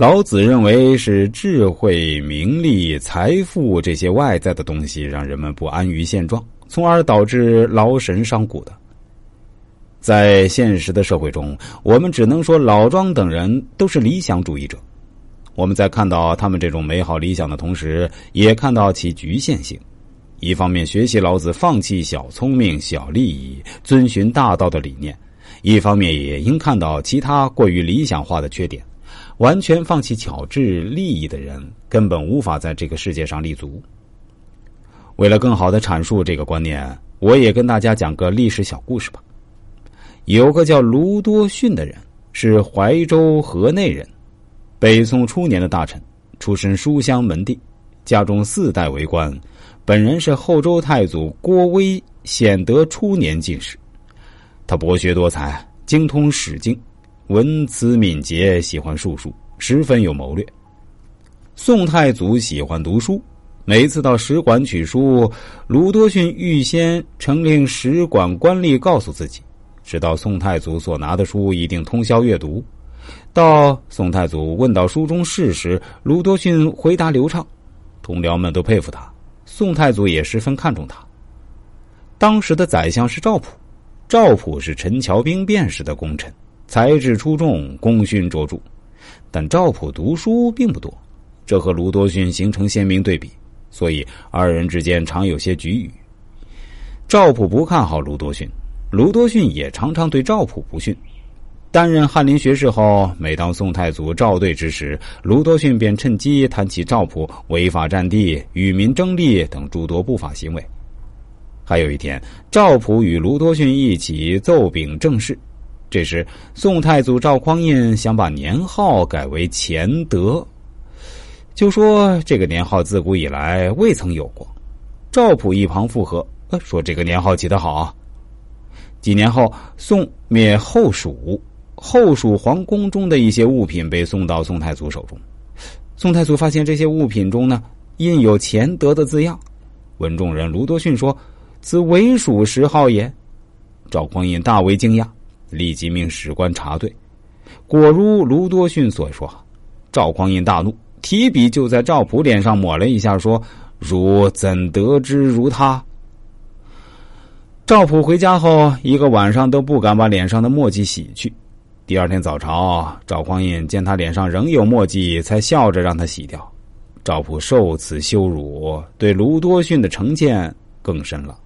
老子认为是智慧、名利、财富这些外在的东西让人们不安于现状，从而导致劳神伤骨的。在现实的社会中，我们只能说老庄等人都是理想主义者。我们在看到他们这种美好理想的同时，也看到其局限性。一方面学习老子放弃小聪明、小利益，遵循大道的理念；一方面也应看到其他过于理想化的缺点。完全放弃巧智利益的人，根本无法在这个世界上立足。为了更好的阐述这个观念，我也跟大家讲个历史小故事吧。有个叫卢多逊的人，是怀州河内人，北宋初年的大臣，出身书香门第，家中四代为官。本人是后周太祖郭威显德初年进士。他博学多才，精通史经。文辞敏捷，喜欢术数，十分有谋略。宋太祖喜欢读书，每次到使馆取书，鲁多逊预先呈令使馆官吏告诉自己，知道宋太祖所拿的书一定通宵阅读。到宋太祖问到书中事时，鲁多逊回答流畅，同僚们都佩服他，宋太祖也十分看重他。当时的宰相是赵普，赵普是陈桥兵变时的功臣。才智出众，功勋卓著，但赵普读书并不多，这和卢多逊形成鲜明对比，所以二人之间常有些局龉。赵普不看好卢多逊，卢多逊也常常对赵普不逊。担任翰林学士后，每当宋太祖赵对之时，卢多逊便趁机谈起赵普违法占地、与民争利等诸多不法行为。还有一天，赵普与卢多逊一起奏禀政事。这时，宋太祖赵匡胤想把年号改为乾德，就说这个年号自古以来未曾有过。赵普一旁附和，说这个年号起得好。几年后，宋灭后蜀，后蜀皇宫中的一些物品被送到宋太祖手中。宋太祖发现这些物品中呢印有“乾德”的字样，闻众人卢多逊说：“此为蜀十号也。”赵匡胤大为惊讶。立即命史官查对，果如卢多逊所说。赵匡胤大怒，提笔就在赵普脸上抹了一下，说：“汝怎得知如他？”赵普回家后一个晚上都不敢把脸上的墨迹洗去。第二天早朝，赵匡胤见他脸上仍有墨迹，才笑着让他洗掉。赵普受此羞辱，对卢多逊的成见更深了。